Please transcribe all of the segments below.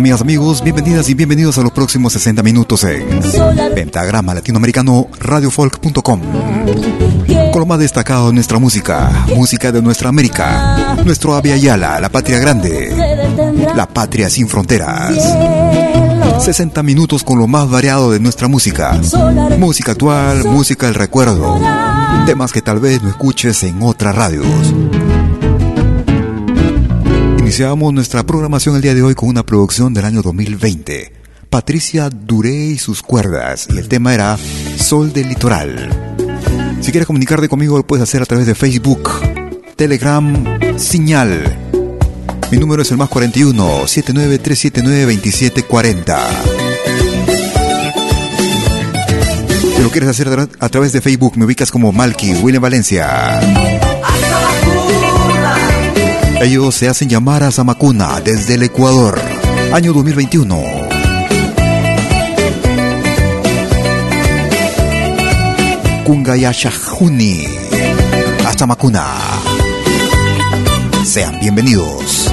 Amigas, amigos? Bienvenidas y bienvenidos a los próximos 60 minutos en Pentagrama Latinoamericano Radiofolk.com. Con lo más destacado de nuestra música, música de nuestra América, nuestro Avia Yala, la patria grande, la patria sin fronteras. Cielo, 60 minutos con lo más variado de nuestra música. Música actual, música del recuerdo. Temas que tal vez no escuches en otras radios. Iniciamos nuestra programación el día de hoy con una producción del año 2020. Patricia Duré y sus cuerdas. Y el tema era Sol del Litoral. Si quieres comunicarte conmigo lo puedes hacer a través de Facebook, Telegram, Señal. Mi número es el más 41 79379 2740. Si lo quieres hacer a través de Facebook, me ubicas como Malky, William Valencia. Ellos se hacen llamar a Zamacuna desde el Ecuador, año 2021. Kungayashahuni, a Zamacuna. Sean bienvenidos.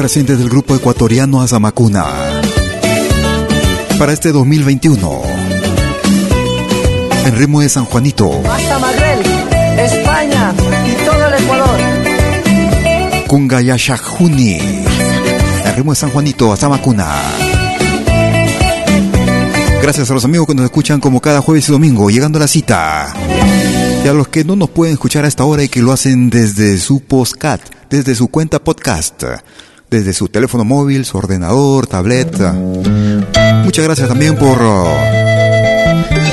Más reciente del grupo ecuatoriano Azamacuna. Para este 2021, en ritmo de San Juanito. Hasta Magrel, España y todo el Ecuador. Kungayashajuni. En ritmo de San Juanito, Azamacuna. Gracias a los amigos que nos escuchan como cada jueves y domingo, llegando a la cita. Y a los que no nos pueden escuchar a esta hora y que lo hacen desde su postcat, desde su cuenta podcast desde su teléfono móvil, su ordenador, tableta. Muchas gracias también por uh,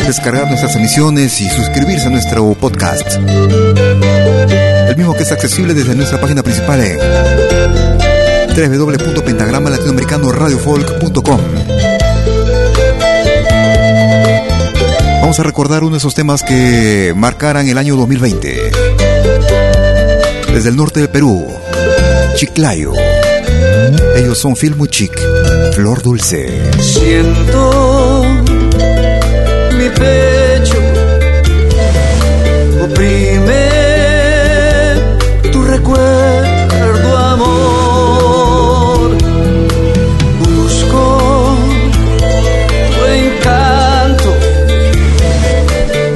descargar nuestras emisiones y suscribirse a nuestro podcast. El mismo que es accesible desde nuestra página principal en www.pentagramalatinoamericanoradiofolk.com. Vamos a recordar uno de esos temas que marcaran el año 2020. Desde el norte de Perú, Chiclayo. Ellos son Filmuchic, Flor Dulce. Siento mi pecho oprime tu recuerdo, amor. Busco tu encanto,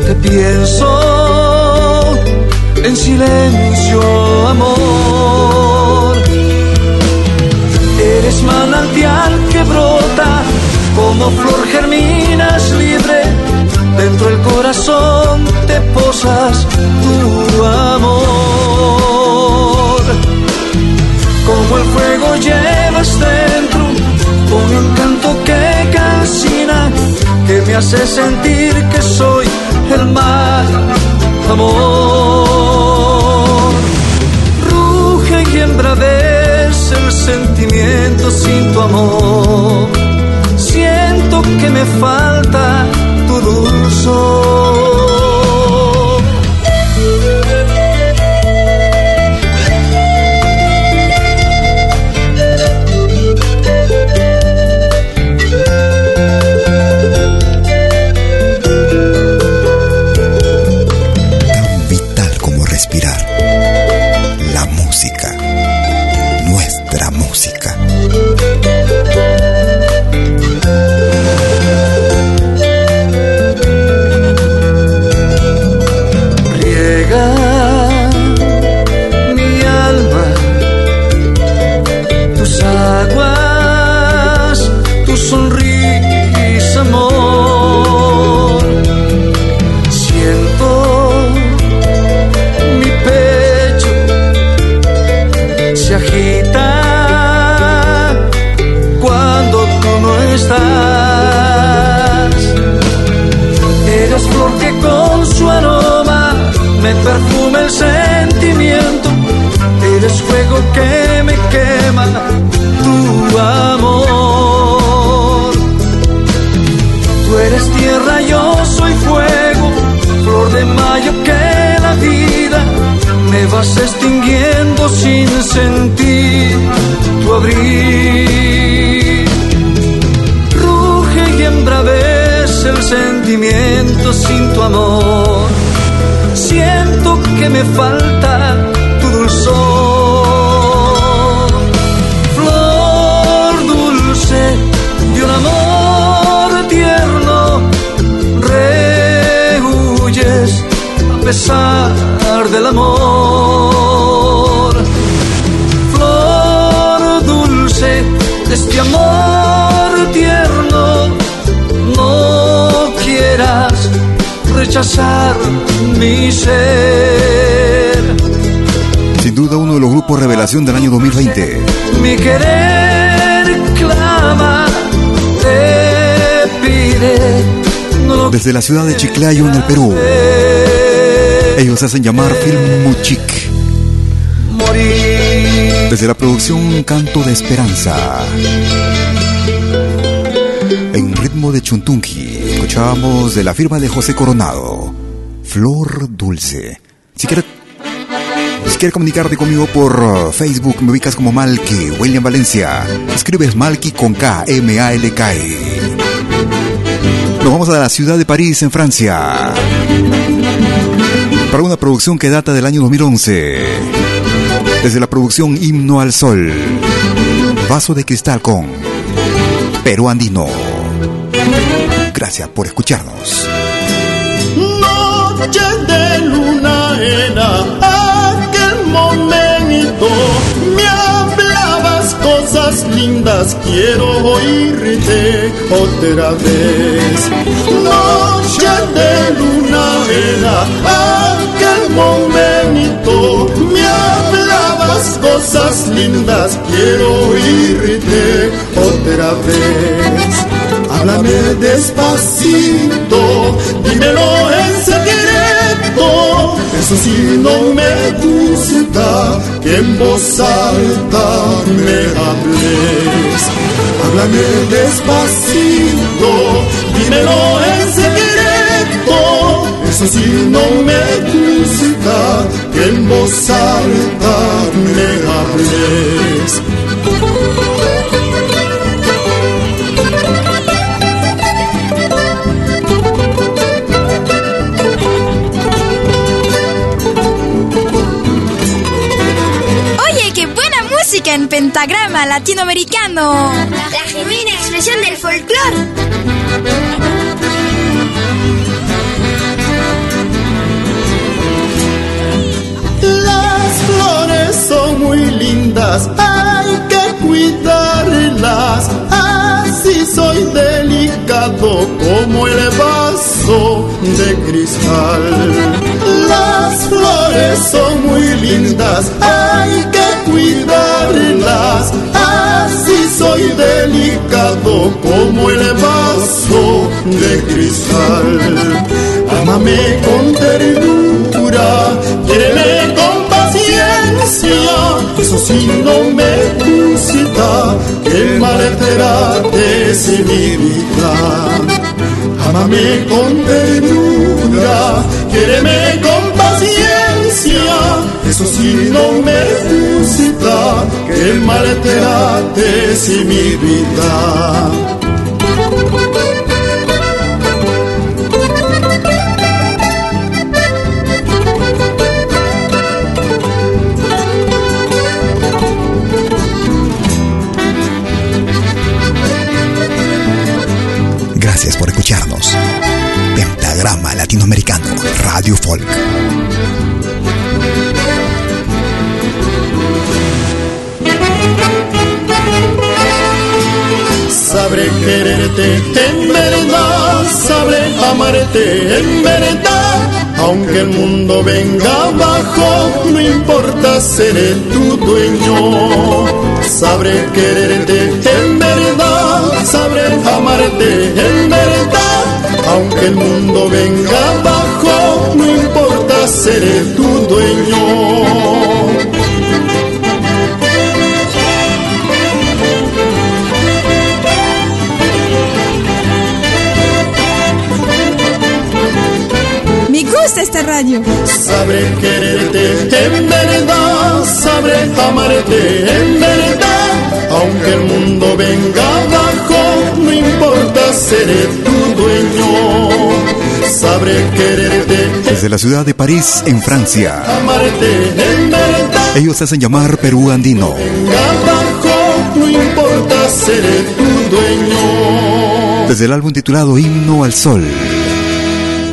te pienso en silencio, amor. Manantial que brota, como flor germinas libre, dentro del corazón te posas tu amor. Como el fuego llevas dentro, un encanto que calcina, que me hace sentir que soy el mar, amor. El sentimiento sin tu amor. Siento que me falta tu dulzor. Pesar del amor. Flor dulce de este amor tierno, no quieras rechazar mi ser. Sin duda uno de los grupos revelación del año 2020. Mi querer clama, te pide. No Desde la ciudad de Chiclayo, en el Perú. Ellos hacen llamar Film Muchik. Desde la producción Canto de Esperanza. En ritmo de Chuntunji, escuchábamos de la firma de José Coronado, Flor Dulce. Si quieres, si quieres comunicarte conmigo por Facebook, me ubicas como Malky, William Valencia. Escribes Malky con K, M-A-L-K. -E. Nos vamos a la ciudad de París, en Francia. Para una producción que data del año 2011. Desde la producción Himno al Sol. Vaso de cristal con Perú Andino. Gracias por escucharnos. Noche de luna era aquel momento. Me cosas lindas, quiero oírte otra vez. Noche de luna era aquel momento. Me hablabas cosas lindas, quiero oírte otra vez. Háblame despacito, dímelo en secreto. Eso sí no me gusta que en voz alta me hables. Háblame despacito, dímelo en secreto. Eso sí no me gusta que en voz alta me hables. Música en pentagrama latinoamericano. La genuina expresión del folclore. Las flores son muy lindas, hay que cuidarlas. Así soy delicado como el vaso de cristal. Las flores son muy lindas, hay que cuidarlas. Así soy delicado como el vaso de cristal. Ámame con ternura, quiéreme con paciencia. Eso sí no me gusta que maltrates mi vida. Ámame con ternura, quiéreme con Eso sí no me gusta que maltrates mi vida. Gracias por escucharnos. Pentagrama Latinoamericano, Radio Folk. En verdad, sabré amarte en verdad. Aunque el mundo venga abajo, no importa, seré tu dueño. Sabré quererte en verdad, sabré amarte en verdad. Aunque el mundo venga abajo, no importa, seré tu dueño. Esta radio. Sabré quererte en verdad, sabré amarte en verdad. Aunque el mundo venga abajo, no importa, seré tu dueño. Sabré quererte. Desde la ciudad de París, en Francia. Amarte en verdad. Ellos hacen llamar Perú Andino. Venga abajo, no importa, seré tu dueño. Desde el álbum titulado Himno al Sol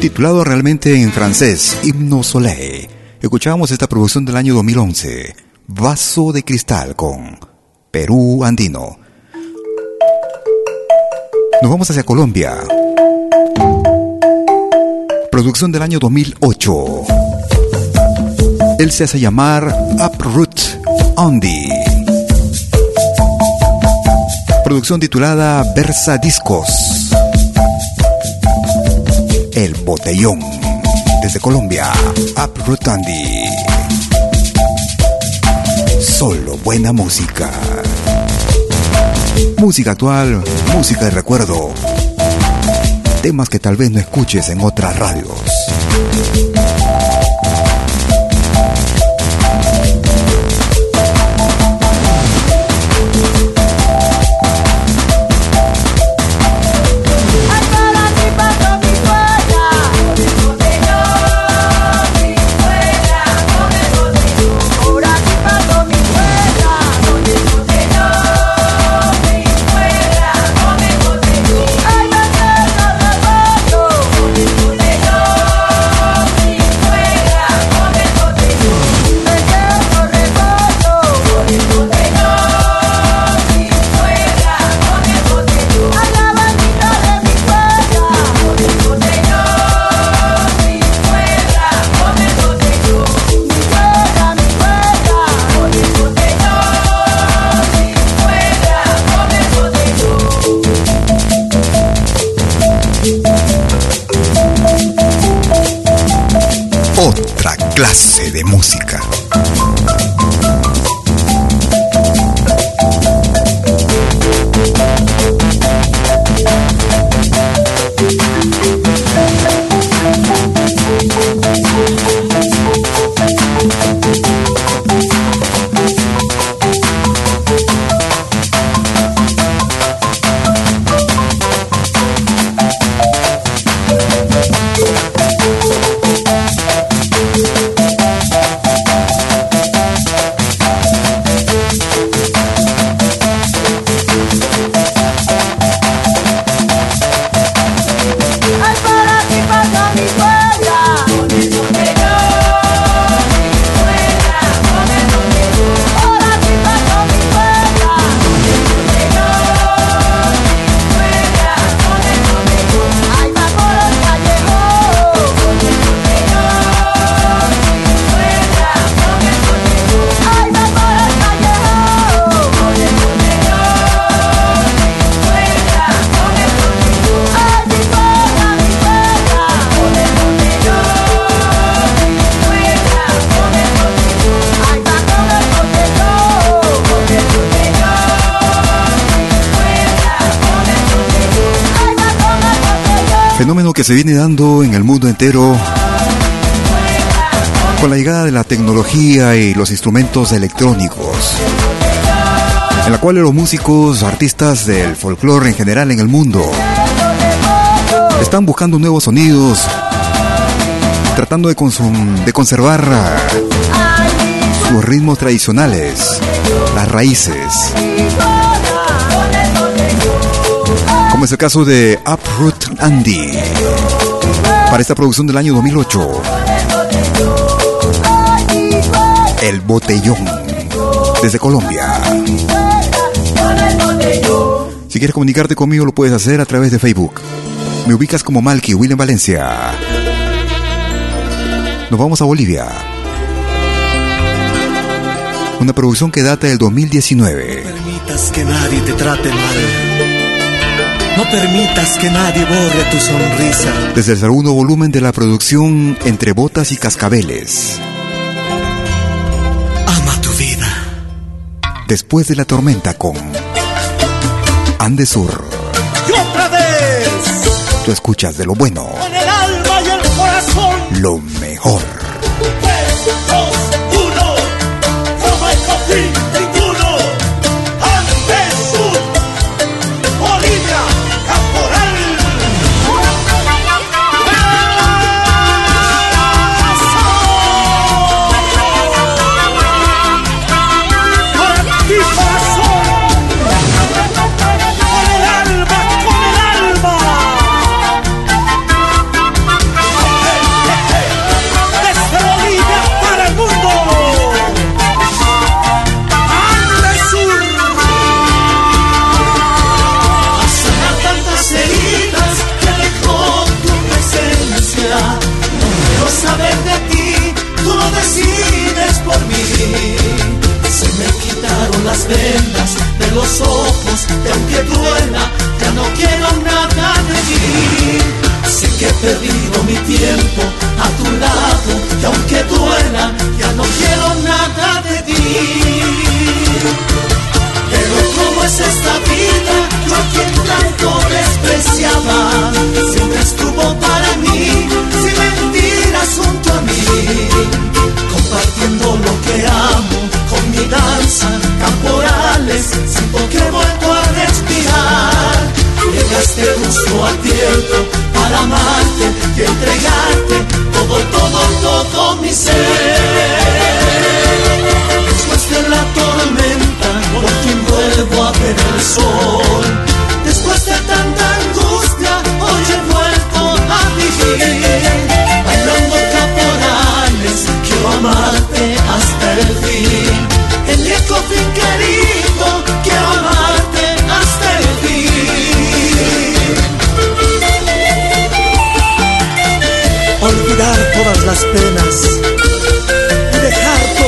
titulado realmente en francés Himno Soleil. Escuchábamos esta producción del año 2011, Vaso de Cristal con Perú Andino. Nos vamos hacia Colombia. Producción del año 2008. Él se hace llamar Uproot Andy. Producción titulada Versa Discos. El Botellón. Desde Colombia, Uprutandi. Solo buena música. Música actual, música de recuerdo. Temas que tal vez no escuches en otras radios. Que se viene dando en el mundo entero con la llegada de la tecnología y los instrumentos electrónicos, en la cual los músicos, artistas del folclore en general en el mundo, están buscando nuevos sonidos, tratando de, de conservar sus ritmos tradicionales, las raíces. Como es el caso de Uproot Andy, para esta producción del año 2008. El Botellón, desde Colombia. Si quieres comunicarte conmigo, lo puedes hacer a través de Facebook. Me ubicas como Malky, William Valencia. Nos vamos a Bolivia. Una producción que data del 2019. No permitas que nadie te trate mal No permitas que nadie borre tu sonrisa. Desde el segundo volumen de la producción Entre Botas y Cascabeles. Ama tu vida. Después de la tormenta con Andesur. Y otra vez. Tú escuchas de lo bueno. Con el alma y el corazón. Lo mejor.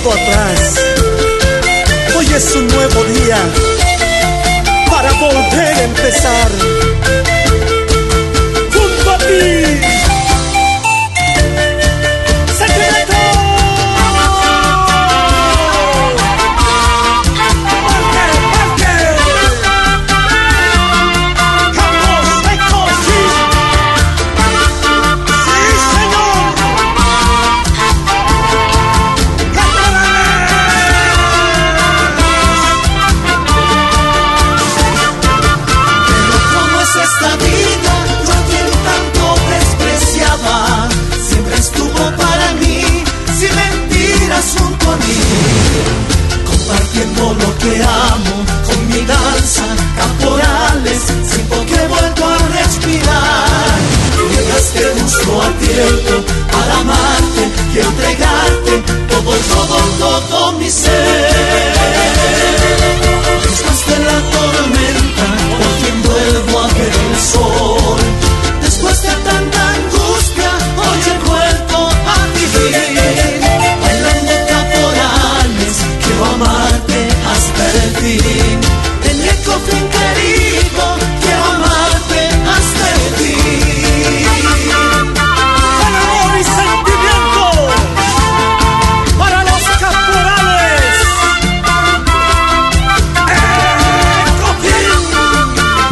Todo atrás. Hoy es un nuevo día para volver a empezar.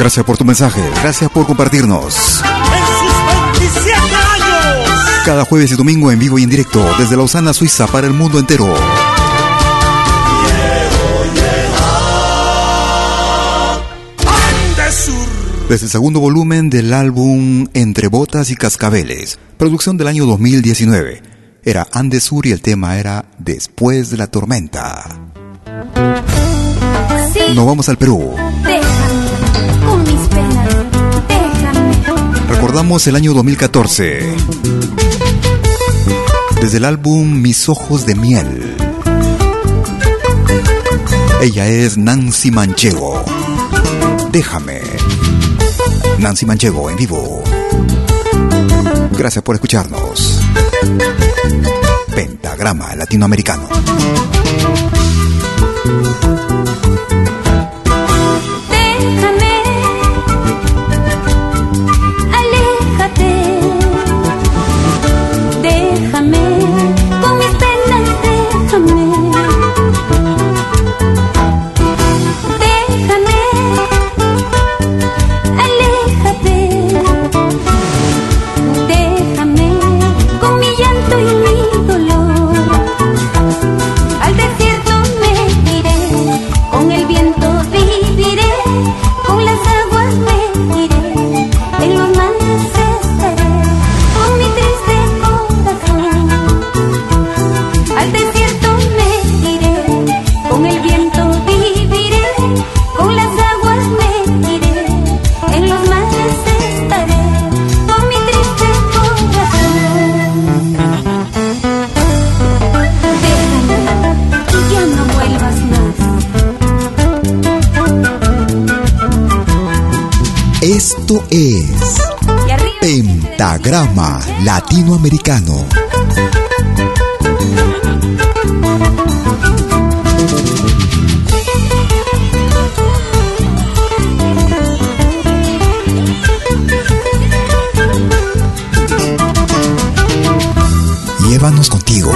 Gracias por tu mensaje. Gracias por compartirnos. En sus 27 años. Cada jueves y domingo en vivo y en directo desde Lausana, Suiza para el mundo entero. Desde el segundo volumen del álbum Entre Botas y Cascabeles, producción del año 2019. Era Andesur y el tema era Después de la tormenta. Sí, Nos vamos al Perú. déjame Recordamos el año 2014. Desde el álbum Mis Ojos de Miel. Ella es Nancy Manchego. Déjame. Nancy Manchego en vivo. Gracias por escucharnos. Pentagrama Latinoamericano. Es Pentagrama Latinoamericano. Llévanos contigo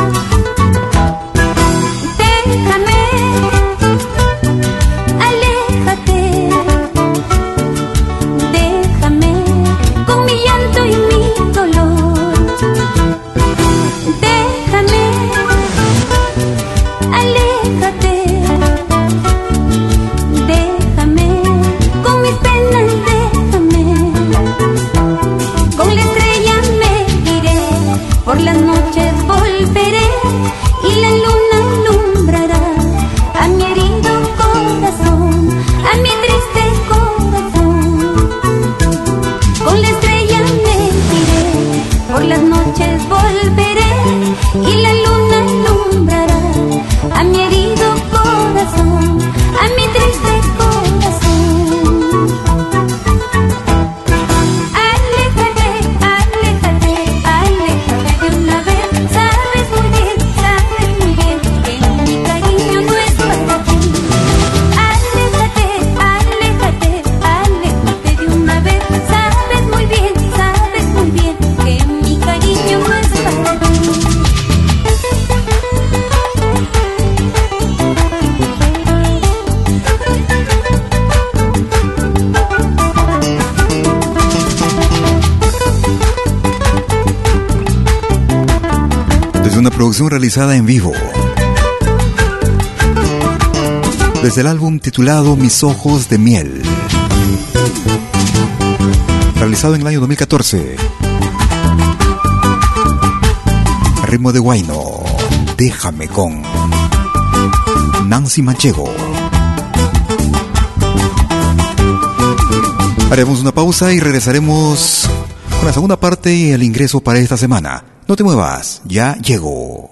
realizada en vivo. Desde el álbum titulado Mis Ojos de Miel. Realizado en el año 2014. ritmo de Guayno. Déjame con Nancy Manchego. Haremos una pausa y regresaremos con la segunda parte y el ingreso para esta semana. No te muevas, ya llegó.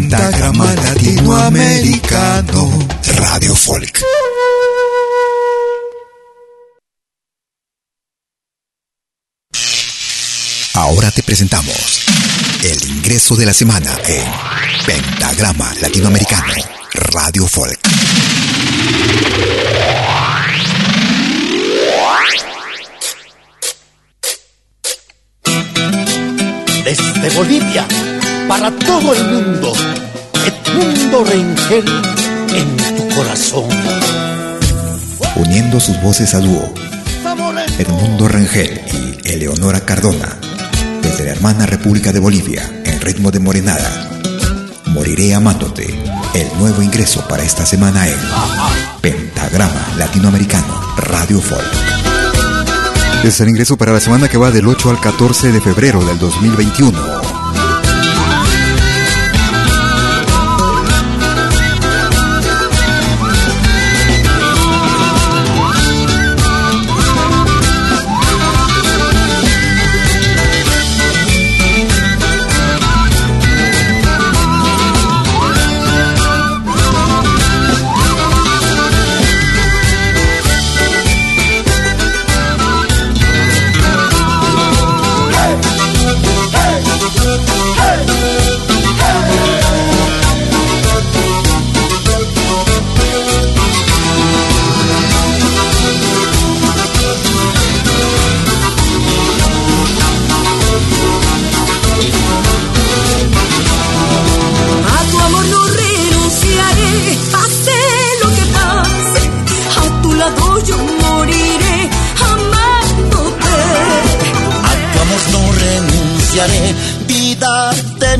Pentagrama Latinoamericano Radio Folk. Ahora te presentamos el ingreso de la semana en Pentagrama Latinoamericano Radio Folk. Desde Bolivia, para todo el mundo, Edmundo Rengel en tu corazón. Uniendo sus voces a dúo, Edmundo Rengel y Eleonora Cardona, desde la hermana República de Bolivia, en ritmo de morenada. Moriré amándote, el nuevo ingreso para esta semana en Pentagrama Latinoamericano Radio Folk. Es el ingreso para la semana que va del 8 al 14 de febrero del 2021.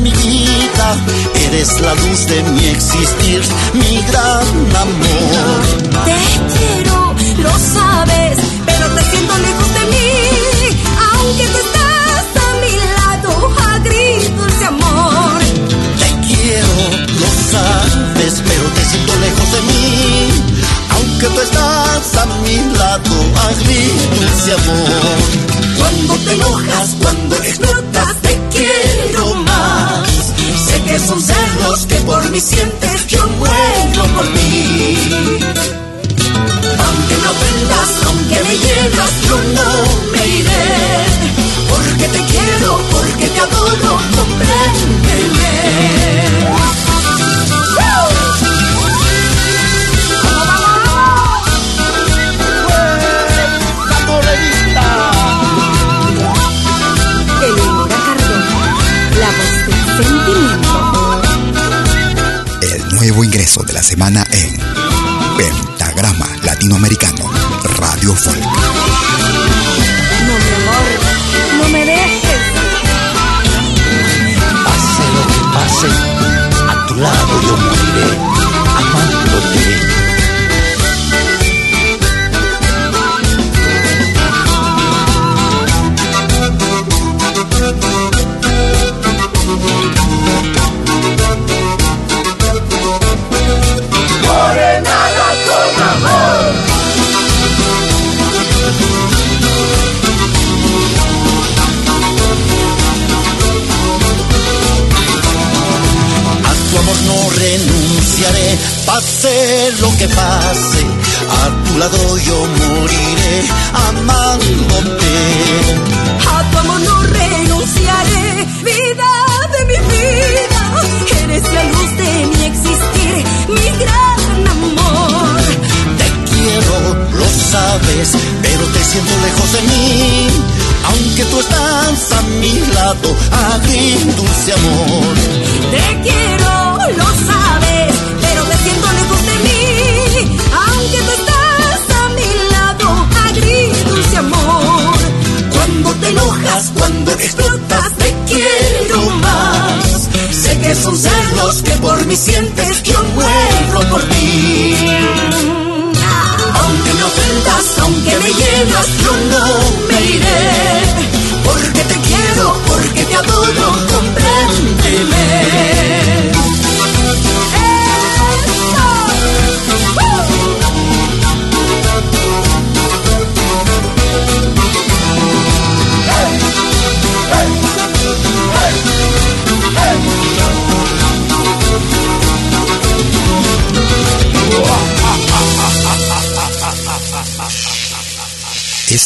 Mi vida. Eres la luz de mi existir, mi gran amor. Te quiero, lo sabes, pero te siento lejos de mí. Aunque tú estás a mi lado, a gritos de amor. Te quiero, lo sabes, pero te siento lejos de mí. Aunque tú estás a mi lado, a gritos de amor. Cuando te enojas, cuando explotas, que son celos que por mí sientes, yo muero por ti. Aunque me ofendas, aunque me hieras, yo no me iré. Porque te quiero, porque te adoro, compréndeme. Ingreso de la semana en Pentagrama Latinoamericano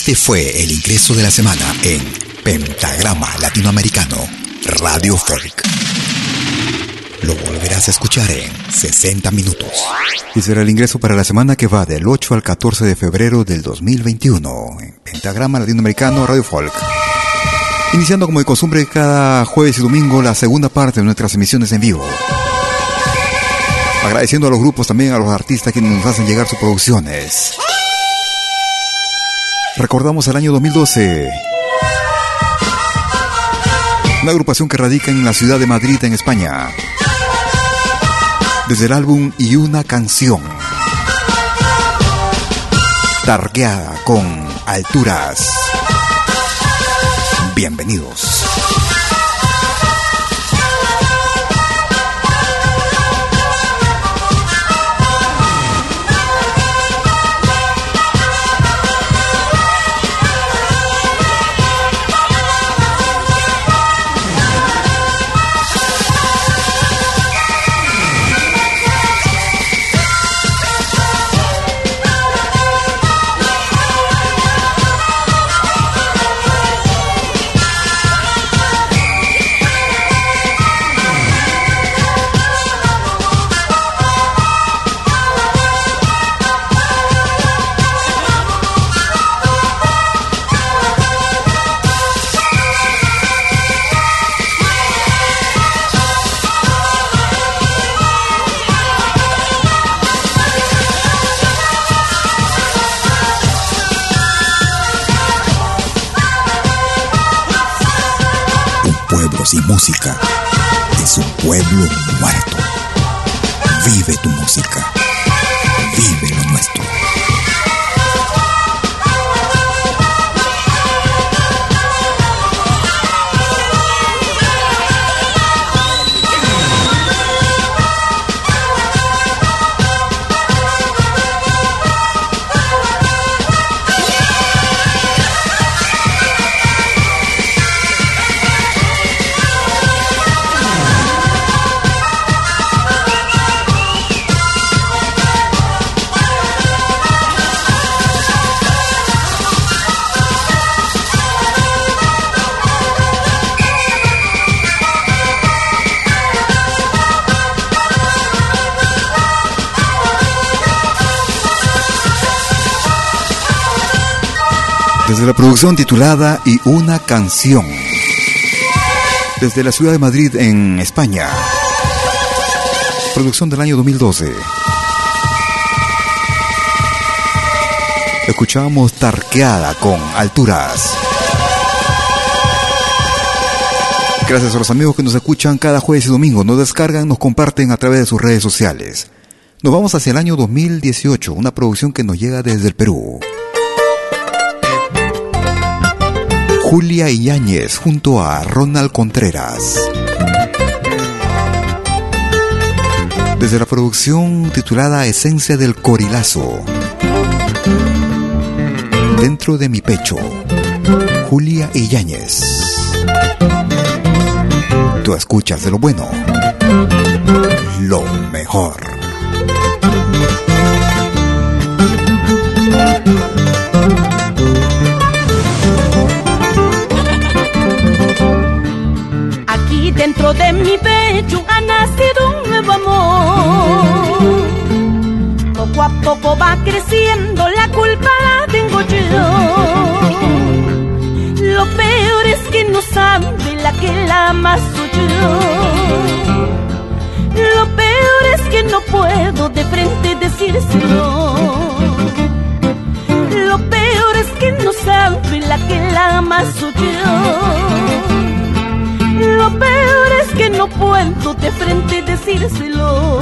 Este fue el ingreso de la semana en Pentagrama Latinoamericano, Radio Folk. Lo volverás a escuchar en 60 minutos. Y será el ingreso para la semana que va del 8 al 14 de febrero del 2021 en Pentagrama Latinoamericano, Radio Folk. Iniciando como de costumbre cada jueves y domingo la segunda parte de nuestras emisiones en vivo. Agradeciendo a los grupos también, a los artistas que nos hacen llegar sus producciones. Recordamos el año 2012. Una agrupación que radica en la ciudad de Madrid, en España. Desde el álbum Y una canción. Targueada con alturas. Bienvenidos. Pueblo La producción titulada Y una canción. Desde la ciudad de Madrid, en España. Producción del año 2012. Escuchamos Tarqueada con Alturas. Gracias a los amigos que nos escuchan cada jueves y domingo, nos descargan, nos comparten a través de sus redes sociales. Nos vamos hacia el año 2018, una producción que nos llega desde el Perú. Julia Iñáñez junto a Ronald Contreras. Desde la producción titulada Esencia del Corilazo. Dentro de mi pecho, Julia Iñáñez. Tú escuchas de lo bueno, lo mejor. Dentro de mi pecho ha nacido un nuevo amor. Poco a poco va creciendo, la culpa la tengo yo. Lo peor es que no sabe la que la ama soy yo. Lo peor es que no puedo de frente decírselo. Lo peor es que no sabe la que la ama soy yo. Lo peor que no puedo de frente decírselo.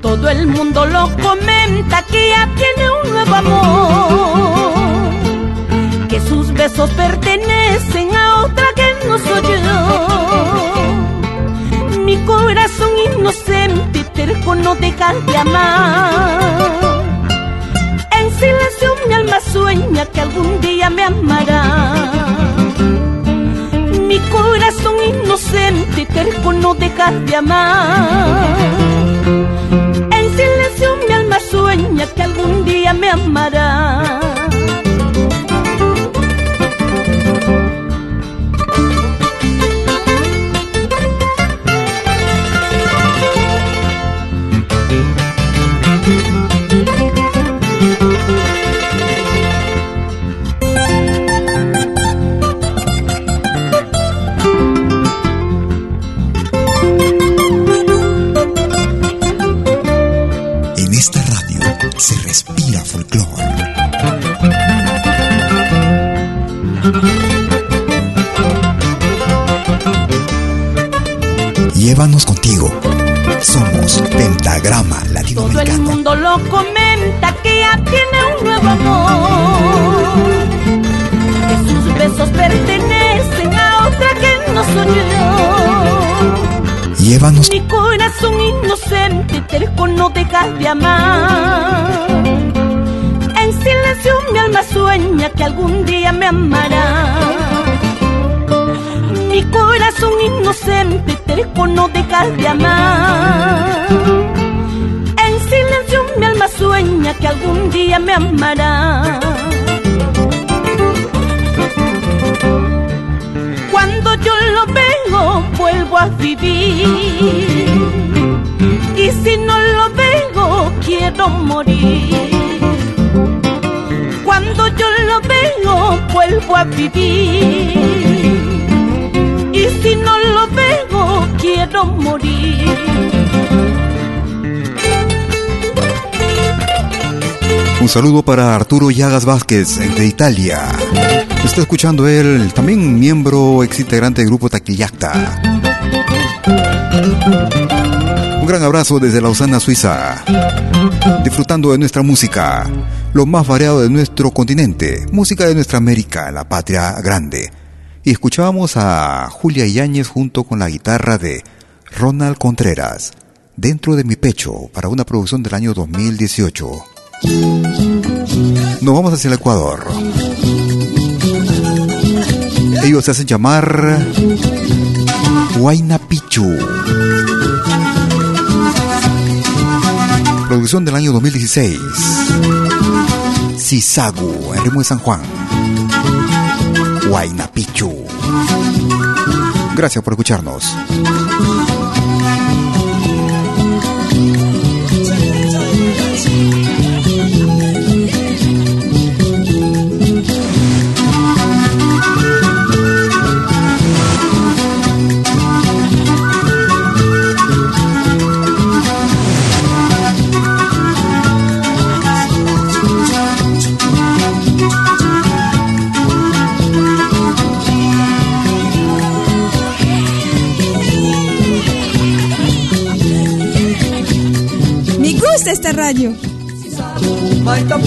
Todo el mundo lo comenta que ya tiene un nuevo amor. Que sus besos pertenecen a otra que no soy yo. Mi corazón inocente y terco no deja de amar. En silencio mi alma sueña que algún día me amará. Corazón inocente y terco no deja de amar. En silencio mi alma sueña que algún día me amará. Folclore. Llévanos contigo. Somos Pentagrama Todo el Latinoamericano. mundo lo comenta que ya tiene un nuevo amor. Que sus besos pertenecen a otra que no soy yo. Llévanos Mi corazón inocente terco no deja de amar. En silencio mi alma sueña que algún día me amará. Mi corazón inocente terco no deja de amar. En silencio mi alma sueña que algún día me amará. Cuando yo lo veo, vuelvo a vivir. Y si no lo veo, quiero morir. Vuelvo a vivir. Y si no lo veo, quiero morir. Un saludo para Arturo Llagas Vázquez, de Italia. Está escuchando él, también miembro ex integrante del grupo Taquillacta. Un gran abrazo desde Lausana, Suiza. Disfrutando de nuestra música, lo más variado de nuestro continente, música de nuestra América, la patria grande. Y escuchábamos a Julia Yáñez junto con la guitarra de Ronald Contreras, Dentro de mi pecho, para una producción del año 2018. Nos vamos hacia el Ecuador. Ellos se hacen llamar Huayna Pichu. Producción del año 2016. Sisagu, en ritmo de San Juan. Huayna Pichu. Gracias por escucharnos. Gusta esta radio. Maita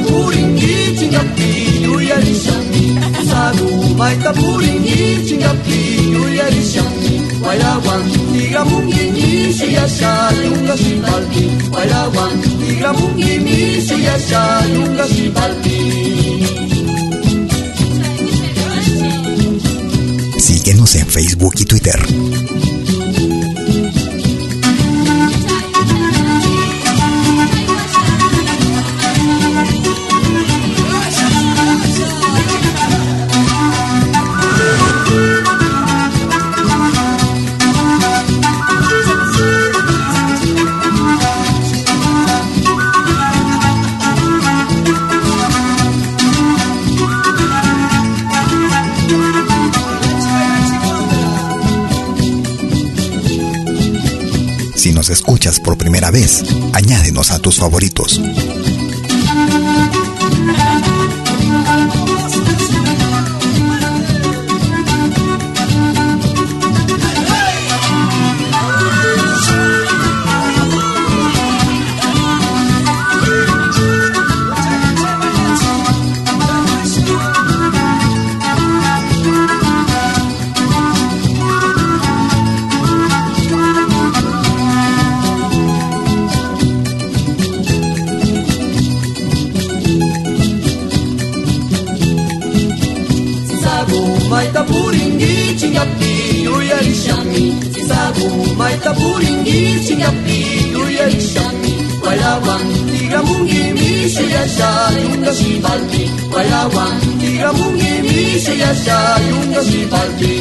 puringi chingati yuya lishami Sisadu Maita puringi chingati yuya lishami Wailawa tiga mungi mi suya sha yunga shibaldi Wailawa tiga mungi mi suya sha yunga shibaldi Sisadu Maita puringi chingati maita puringi chingapi yuyari shami Guayraguan tiga mungi mi suyasha yunga simpalpi Guayraguan tiga mungi mi suyasha yunga simpalpi Síguenos en Facebook y Twitter. Escuchas por primera vez, añádenos a tus favoritos. Kaburingi singapi Nuria isami Walawan Tiramungi mi siya siya Yung kasibalti Walawan Tiramungi mi siya siya Yung kasibalti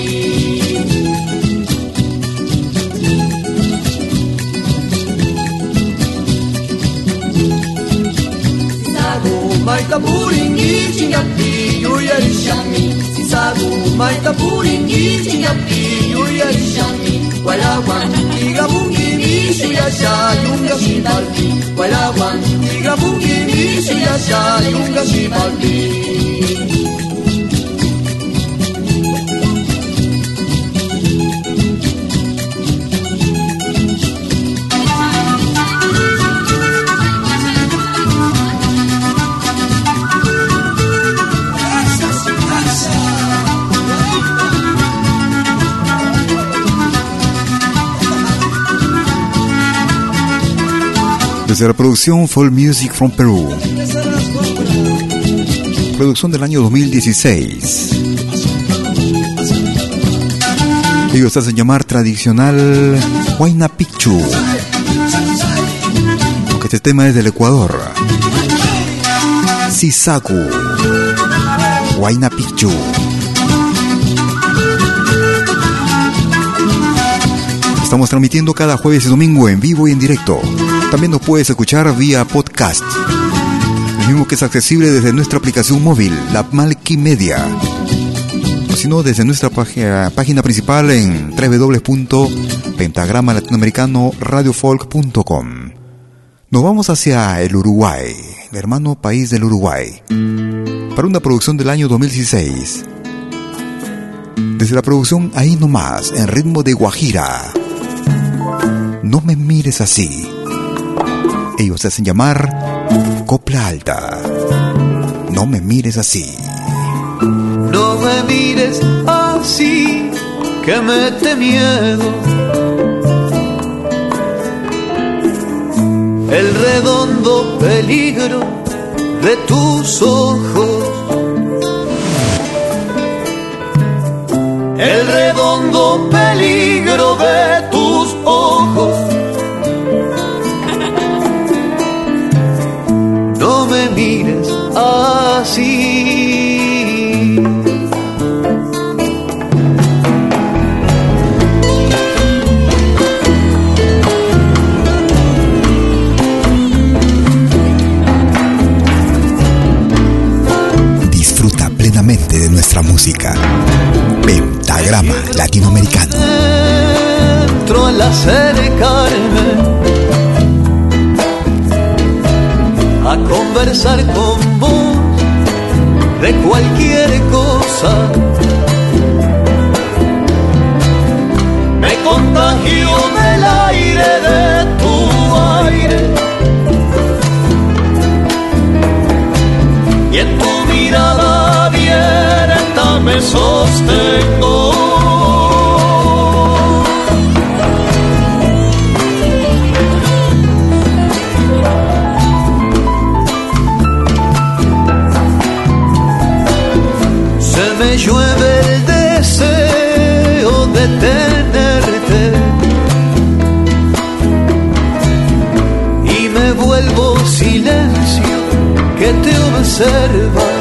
May taburing itingapi, yuya isyami, sisago may taburing itingapi. Yuyari shami Guayraguan tiga mungi mi suyasha yunga simpalpi Guayraguan tiga mungi mi suyasha Desde la producción Folk Music from Perú. Producción del año 2016. Ellos hacen llamar tradicional Huayna Picchu. Aunque este tema es del Ecuador. Sisaku. Huayna Picchu. Estamos transmitiendo cada jueves y domingo en vivo y en directo. También nos puedes escuchar vía podcast. El mismo que es accesible desde nuestra aplicación móvil, la Malki Media. O si no, desde nuestra página, página principal en www.pentagrama-latinoamericano-radiofolk.com. Nos vamos hacia el Uruguay, el hermano país del Uruguay, para una producción del año 2016. Desde la producción Ahí Nomás, en ritmo de Guajira. No me mires así. Ellos se hacen llamar Copla Alta. No me mires así. No me mires así, que mete miedo. El redondo peligro de tus ojos. El redondo peligro de tus nuestra música. Pentagrama Latinoamericano. Entro al acercarme a conversar con vos de cualquier cosa. Me contagio del aire de tu aire y en tu mirada me sostengo. Se me llueve el deseo de tenerte y me vuelvo silencio que te observa.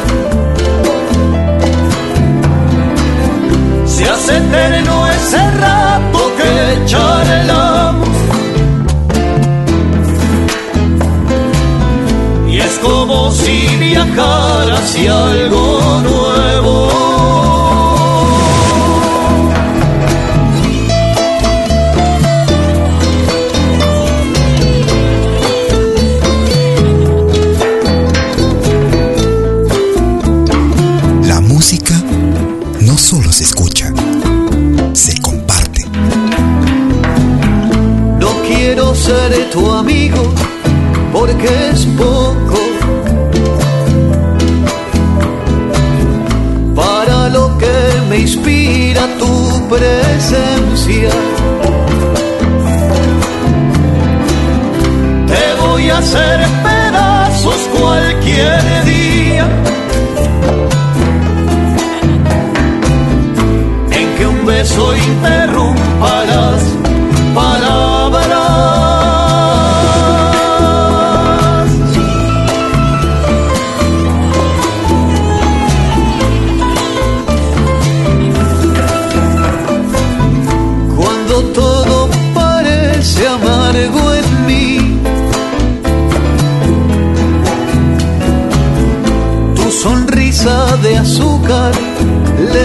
Comparte. No quiero ser tu amigo porque es poco ser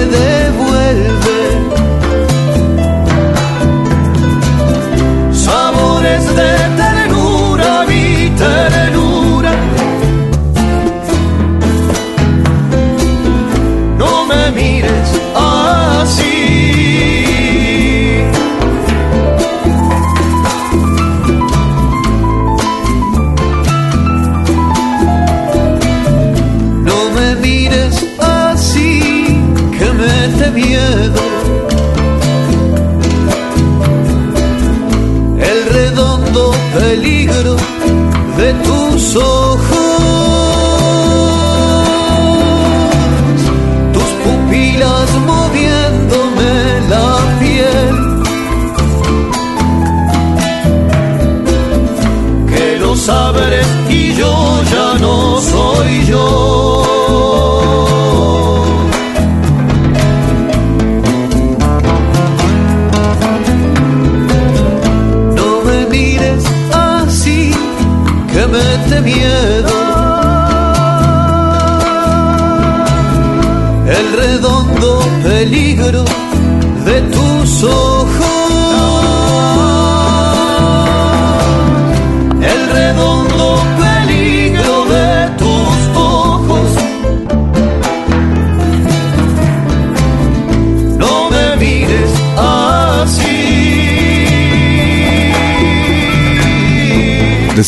le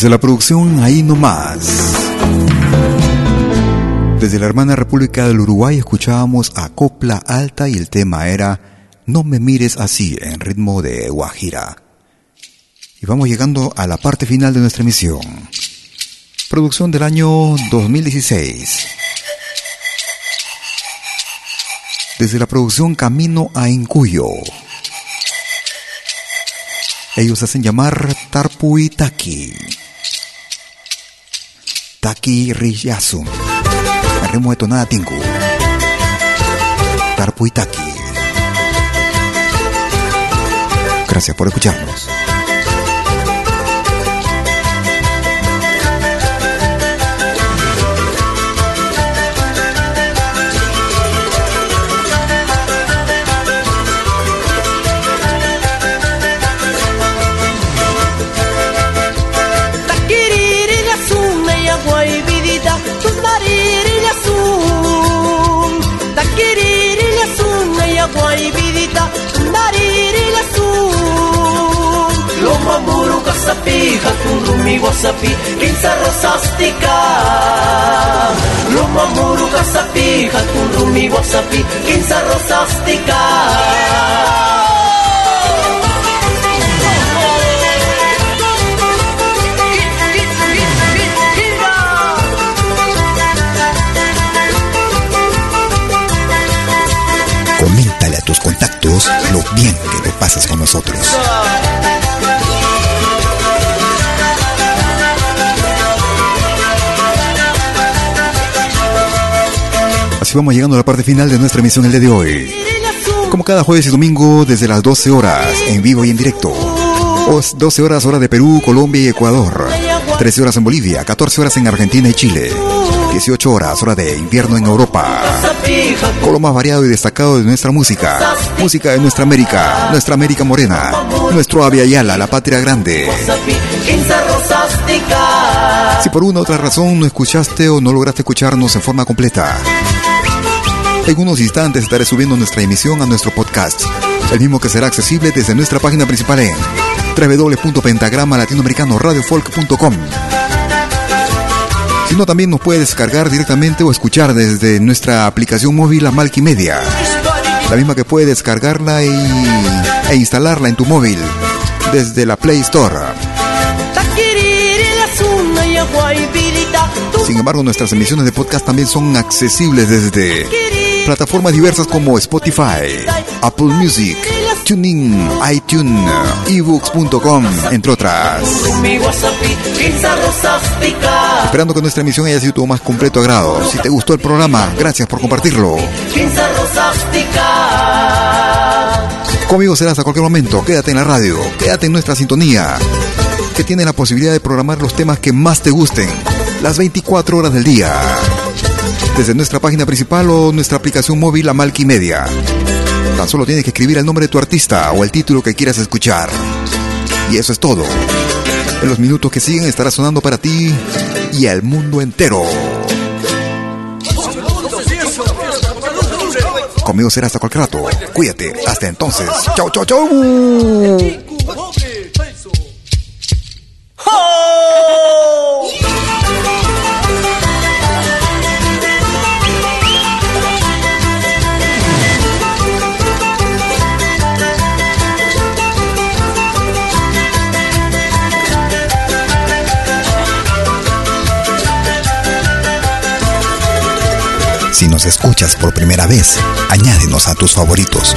Desde la producción Ahí No Más. Desde la hermana República del Uruguay escuchábamos a Copla Alta y el tema era No me mires así en ritmo de Guajira. Y vamos llegando a la parte final de nuestra emisión. Producción del año 2016. Desde la producción Camino a Incuyo. Ellos hacen llamar Tarpui Taki. El ritmo de tonada Tinku. Tarpui Taki. Gracias por escucharnos. Hakurumi wasapi kinsa rosastika lumamuru kasapi hakurumi wasapi kinsa rosastika Coméntale a tus contactos lo bien que te pasas con nosotros. Así vamos llegando a la parte final de nuestra emisión el día de hoy. Como cada jueves y domingo desde las 12 horas, en vivo y en directo. 12 horas hora de Perú, Colombia y Ecuador. 13 horas en Bolivia, 14 horas en Argentina y Chile. 18 horas, hora de invierno en Europa. Con lo más variado y destacado de nuestra música. Música de nuestra América, nuestra América morena. Nuestro Avia Yala, la patria grande. Si por una u otra razón no escuchaste o no lograste escucharnos en forma completa, en unos instantes estaré subiendo nuestra emisión a nuestro podcast, el mismo que será accesible desde nuestra página principal en www.pentagrama latinoamericano-radiofolk.com. Si no, también nos puede descargar directamente o escuchar desde nuestra aplicación móvil a Media, la misma que puede descargarla y, e instalarla en tu móvil desde la Play Store. Sin embargo, nuestras emisiones de podcast también son accesibles desde plataformas diversas como Spotify, Apple Music, TuneIn, iTunes, ebooks.com, entre otras. Esperando que nuestra emisión haya sido tu más completo agrado. Si te gustó el programa, gracias por compartirlo. Conmigo serás a cualquier momento. Quédate en la radio, quédate en nuestra sintonía, que tiene la posibilidad de programar los temas que más te gusten, las 24 horas del día desde nuestra página principal o nuestra aplicación móvil a Media. Tan solo tienes que escribir el nombre de tu artista o el título que quieras escuchar. Y eso es todo. En los minutos que siguen estará sonando para ti y el mundo entero. Conmigo será hasta cualquier rato. Cuídate. Hasta entonces. Chau, chau, chau. Si nos escuchas por primera vez, añádenos a tus favoritos.